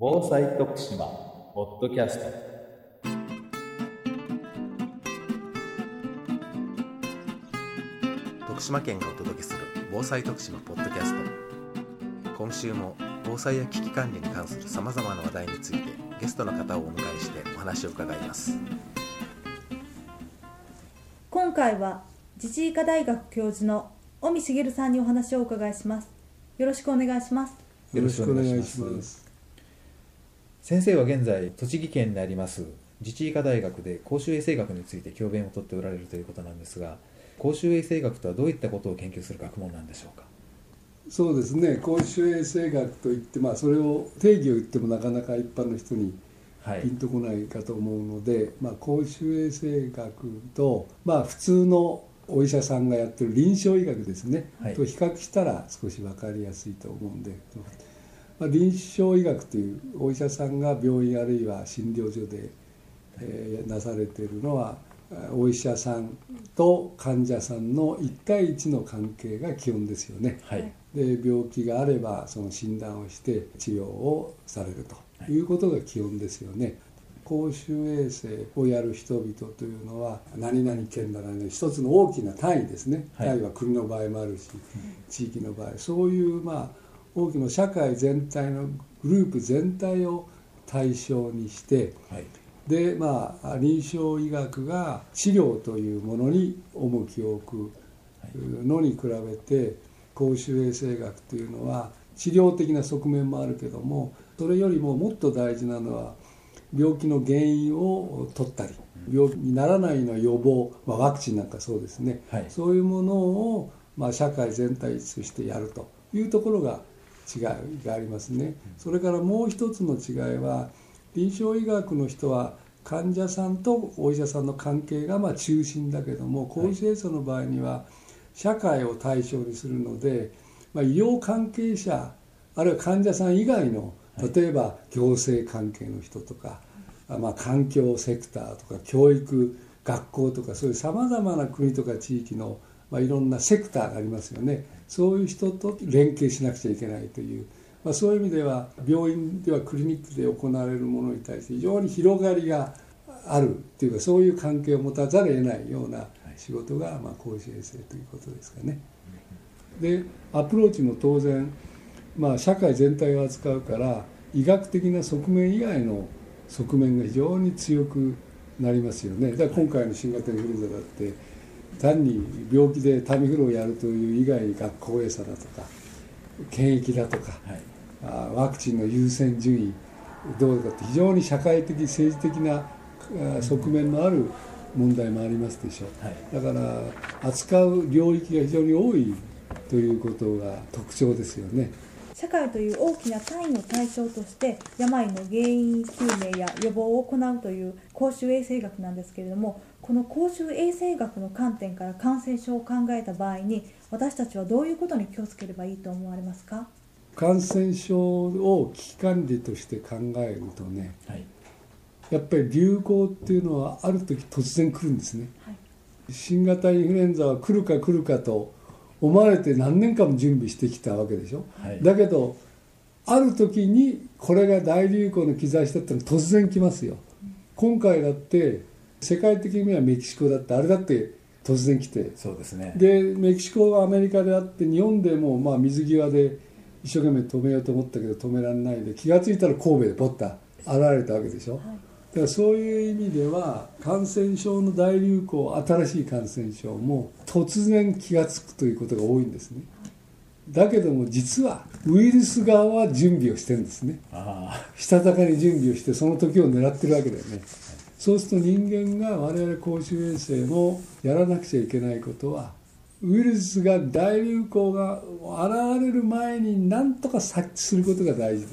防災徳島ポッドキャスト。徳島県がお届けする防災徳島ポッドキャスト。今週も防災や危機管理に関するさまざまな話題についてゲストの方をお迎えしてお話を伺います。今回は自治医科大学教授の尾身茂さんにお話をお伺いします。よろしくお願いします。よろしくお願いします。先生は現在栃木県にあります自治医科大学で公衆衛生学について教鞭をとっておられるということなんですが公衆衛生学とはどういったことを研究する学問なんでしょうか？そうですね、公衆衛生学といって、まあ、それを定義を言ってもなかなか一般の人にはい。ピンとこないかと思うので、まあ、公衆衛生学と、まあ、普通のお医者さんがやってる臨床医学ですね、はい。と比較したら少し分かりやすいと思うんで、まあ、臨床医学というお医者さんが病院あるいは診療所で、えーなされているのはお医者さんと患者さんの1対1の関係が基本ですよね。はい。で病気があればその診断をして治療をされるとい。うことが基本ですよね。公衆衛生をやる人々というのは何々県ならね一つの大きな単位ですね、はい。単位は国の場合もあるし、地域の場合そういうまあ大きな社会全体のグループ全体を対象にしてはい。でまあ臨床医学が治療というものに重きを置くのに比べて公衆衛生学というのは治療的な側面もあるけどもそれよりももっと大事なのは病気の原因を取ったり病気にならないの予防、まあ、ワクチンなんかそうですね、はい。そういうものを、まあ、社会全体としてやるというところが違いがありますね。それからもう一つの違いは臨床医学の人は患者さんとお医者さんの関係がまあ中心だけども公衆衛生の場合には社会を対象にするので、まあ、医療関係者あるいは患者さん以外の例えば行政関係の人とか、まあ、環境セクターとか教育学校とかそういうさまざまな国とか地域の、まあ、いろんなセクターがありますよね。そういう人と連携しなくちゃいけないという、まあ、そういう意味では病院ではクリニックで行われるものに対して非常に広がりがあるっていうかそういう関係を持たざるを得ないような仕事が、まあ、公衆衛生ということですかね。でアプローチも当然、まあ、社会全体を扱うから医学的な側面以外の側面が非常に強くなりますよね。だから今回の新型インフルエンザだって単に病気でタミフルをやるという以外に学校閉鎖だとか検疫だとかはい。あワクチンの優先順位どうかって非常に社会的政治的なあ側面のある問題もありますでしょう、はい。だから扱う領域が非常に多いということが特徴ですよね。社会という大きな単位の対象として病の原因究明や予防を行うという公衆衛生学なんですけれどもこの公衆衛生学の観点から感染症を考えた場合に私たちはどういうことに気をつければいいと思われますか？感染症を危機管理として考えるとねはい。やっぱり流行っていうのはある時突然来るんですね。はい。新型インフルエンザは来るか来るかと思われて何年間も準備してきたわけでしょ、はい。だけどある時にこれが大流行の兆しだったら突然来ますよ。今回だって世界的にはメキシコだってあれだって突然来て。そうですね。でメキシコがアメリカであって日本でもまあ水際で一生懸命止めようと思ったけど止められないで気が付いたら神戸でポッと現れたわけでしょ、だからそういう意味では感染症の大流行新しい感染症も突然気が付くということが多いんですね。だけども実はウイルス側は準備をしてるんですね。あしたたかに準備をしてその時を狙ってるわけだよねそうすると人間が我々公衆衛生もやらなくちゃいけないことはウイルスが大流行が現れる前に何とか察知することが大事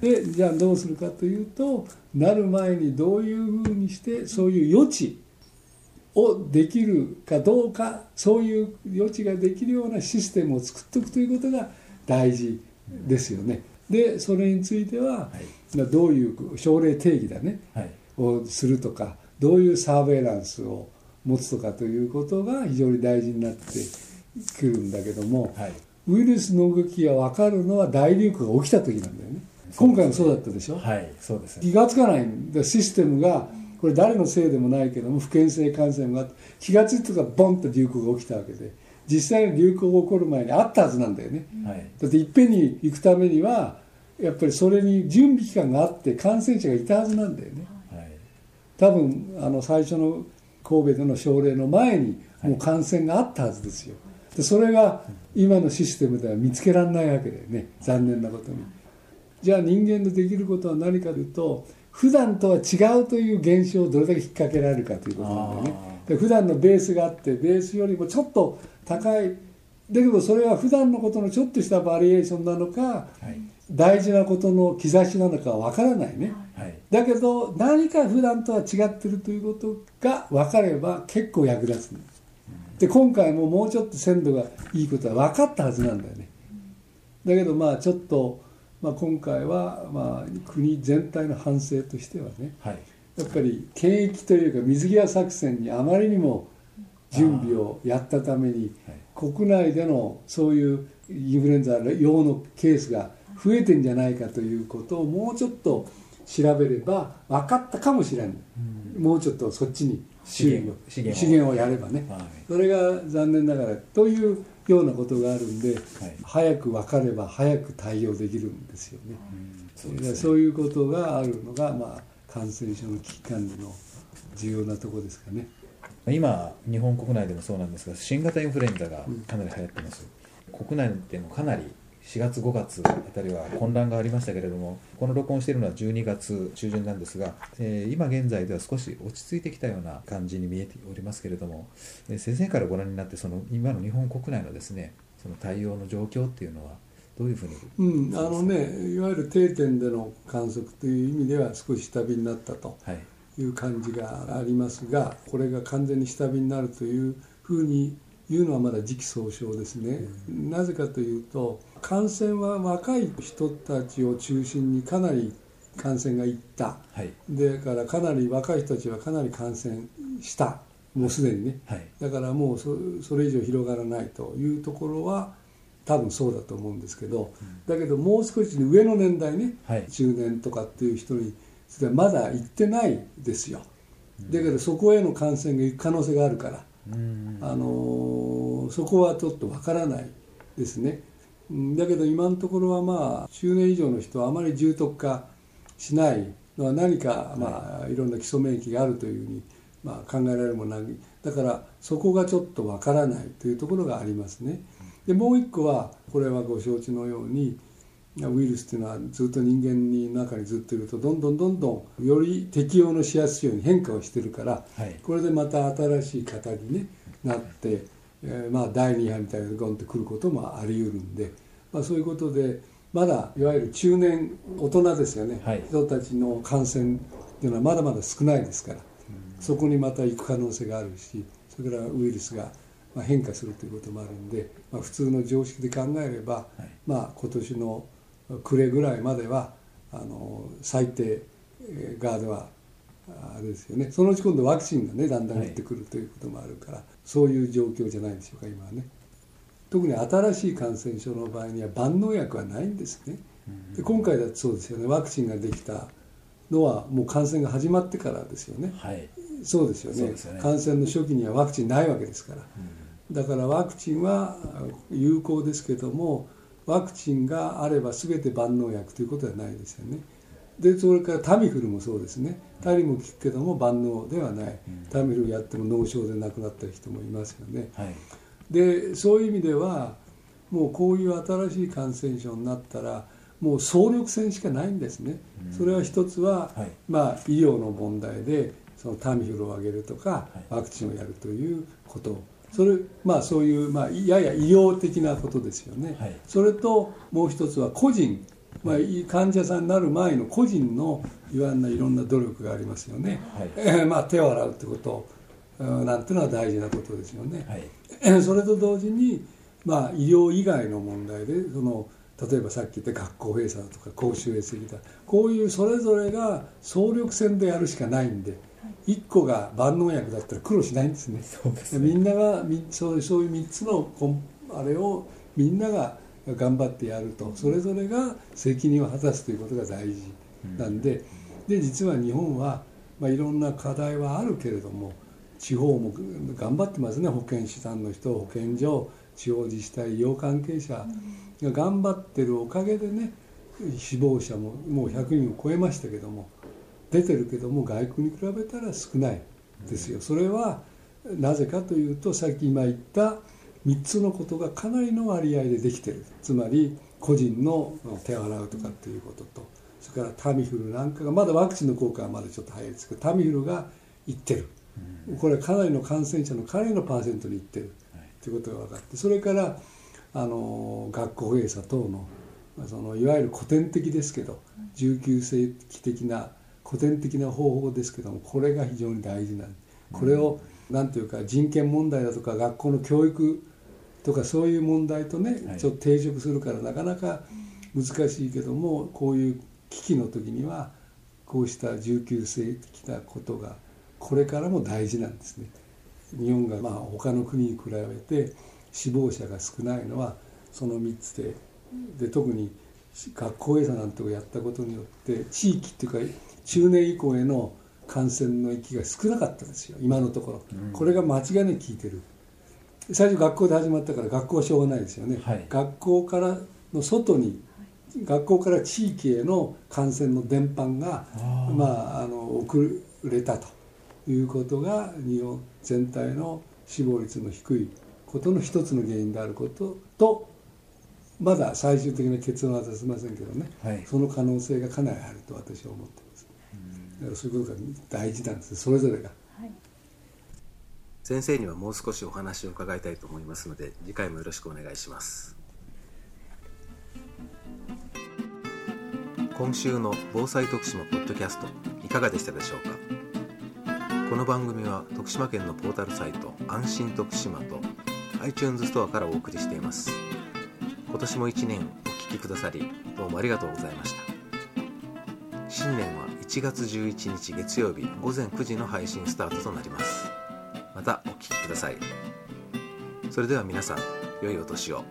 でじゃあどうするかというとなる前にどういうふうにしてそういう余地をできるかどうかそういう余地ができるようなシステムを作っておくということが大事ですよね。でそれについては、どういう症例定義だね。あはいをするとかどういうサーベイランスを持つとかということが非常に大事になってくるんだけども、はい。ウイルスの動きが分かるのは大流行が起きた時なんだよね。今回もそうだったでしょ、はいそうです気がつかないんでシステムがこれ誰のせいでもないけども不健性感染があって気が付いたらボンと流行が起きたわけで実際に流行が起こる前にあったはずなんだよね。はい。だっていっぺんに行くためにはやっぱりそれに準備期間があって感染者がいたはずなんだよね。はい多分あの最初の神戸での症例の前にもう感染があったはずですよ。でそれが今のシステムでは見つけられないわけだよね残念なことに。じゃあ人間のできることは何かというと普段とは違うという現象をどれだけ引っ掛けられるかということなんだよね。で普段のベースがあってベースよりもちょっと高い。だけどそれは普段のことのちょっとしたバリエーションなのかはい大事なことの兆しなのかわからないね。はい。だけど何か普段とは違ってるということが分かれば結構役立つの。で今回ももうちょっと鮮度がいいことは分かったはずなんだよね。だけどまあちょっと、まあ、今回はまあ国全体の反省としてはねはい。やっぱり検疫というか水際作戦にあまりにも準備をやったためにはい。国内でのそういうインフルエンザ用のケースが増えてんじゃないかということをもうちょっと調べれば分かったかもしれない、もうちょっとそっちに注意を資源資源を。やればね、はい。それが残念ながらというようなことがあるんで、はい。早く分かれば早く対応できるんですよね。そうですね。そういうことがあるのが、まあ、感染症の危機管理の重要なところですかね。今日本国内でもそうなんですが新型インフルエンザがかなり流行ってます、国内でもかなり4月5月あたりは混乱がありましたけれどもこの録音しているのは12月中旬なんですが、えー今現在では少し落ち着いてきたような感じに見えておりますけれども、えー先生からご覧になってその今の日本国内のですねその対応の状況っていうのはどういうふうにうん、あのねいわゆる定点での観測という意味では少し下火になったとはい。いう感じがありますがこれが完全に下火になるというふうに言うのはまだ時期尚早ですね、なぜかというと感染は若い人たちを中心にかなり感染がいった。はい。だからかなり若い人たちはかなり感染した。もうすでにね。はい。だからもうそそれ以上広がらないというところは多分そうだと思うんですけど、だけどもう少し上の年代ね、はい。中年とかっていう人にまだ行ってないですよ、だけどそこへの感染が行く可能性があるから、うんあのーそこはちょっとわからないですね。うんだけど今のところはまあ中年以上の人はあまり重篤化しないのは何かまあい。ろんな基礎免疫があるというふうにまあ考えられるものなだからそこがちょっとわからないというところがありますね。でもう一個はこれはご承知のようにウイルスっていうのはずっと人間の中にずっといるとどんどんどんどんより適応のしやすいように変化をしてるからはい。これでまた新しい型に、ね、なって、えーまあ、第2波みたいなのがゴンとくることもあり得るんで、まあ、そういうことでまだいわゆる中年大人ですよね、はい。人たちの感染っていうのはまだまだ少ないですから、そこにまた行く可能性があるしそれからウイルスがまあ変化するということもあるんで、まあ、普通の常識で考えれば、はい。まあ、今年の暮れぐらいまではあの最低えー側ではあれですよね。そのうち今度ワクチンがねだんだん打ってくるということもあるから、そういう状況じゃないでしょうか今はね。特に新しい感染症の場合には万能薬はないんですね。で今回だってそうですよね。ワクチンができたのはもう感染が始まってからですよね。はい。そうですよね。そうですよね。感染の初期にはワクチンないわけですから。だからワクチンは有効ですけどもワクチンがあれば全て万能薬ということはないですよね。でそれからタミフルもそうですね。タリも効くけども万能ではない、タミフルやっても脳症で亡くなった人もいますよね。はい。でそういう意味ではもうこういう新しい感染症になったらもう総力戦しかないんですね、それは一つは、はい。まあ、医療の問題でそのタミフルを上げるとか、はい。ワクチンをやるということそれまあそういう、まあ、やや医療的なことですよね、はい。それともう一つは個人、まあ、い。患者さんになる前の個人のいわゆるいろんな努力がありますよね、はい。えーまあ、手を洗うってこと。うんなんていうのは大事なことですよね、はい。それと同時に、まあ、医療以外の問題でその例えばさっき言った学校閉鎖だとか公衆衛生だこういうそれぞれが総力戦でやるしかないんで1個が万能薬だったら苦労しないんですね。そうですみんながみそうそういう3つのあれをみんなが頑張ってやるとそれぞれが責任を果たすということが大事なんでで実は日本は、まあ、いろんな課題はあるけれども地方も頑張ってますね。保健師さんの人保健所地方自治体医療関係者が頑張ってるおかげでね死亡者ももう100人を超えましたけども出てるけども外国に比べたら少ないですよ。それはなぜかというとさっき今言った3つのことがかなりの割合でできてる。つまり個人の手を洗うとかっていうことと。それからタミフルなんかがまだワクチンの効果はまだちょっと早いですけどタミフルがいってる。これかなりの感染者のかなりのパーセントにいってる。ということが分かって。それからあの学校閉鎖等のそのいわゆる古典的ですけど19世紀的な古典的な方法ですけどもこれが非常に大事なんこれを何というか人権問題だとか学校の教育とかそういう問題とね、ちょっと抵触するからなかなか難しいけどもこういう危機の時にはこうした19世紀的なことがこれからも大事なんですね。日本がまあ他の国に比べて死亡者が少ないのはその3つで。で特に学校閉鎖なんてをやったことによって地域っていうか中年以降への感染の域が少なかったんですよ。今のところ、うん、これが間違いなく効いてる。最初学校で始まったから学校はしょうがないですよね、はい、学校からの外に学校から地域への感染の伝播がまああの遅れたということが日本全体の死亡率の低いことの一つの原因であることとまだ最終的な結論は出せませんけどね、はい、その可能性がかなりあると私は思ってます、だからそういうことが大事なんです。それぞれが、はい、先生にはもう少しお話を伺いたいと思いますので次回もよろしくお願いします。今週の防災徳島ポッドキャストいかがでしたでしょうか？この番組は徳島県のポータルサイト安心徳島と iTunes ストアからお送りしています今年も1年お聴きくださりどうもありがとうございました。新年は1月11日月曜日午前9時の配信スタートとなります。またお聴きください。それでは皆さん良いお年を。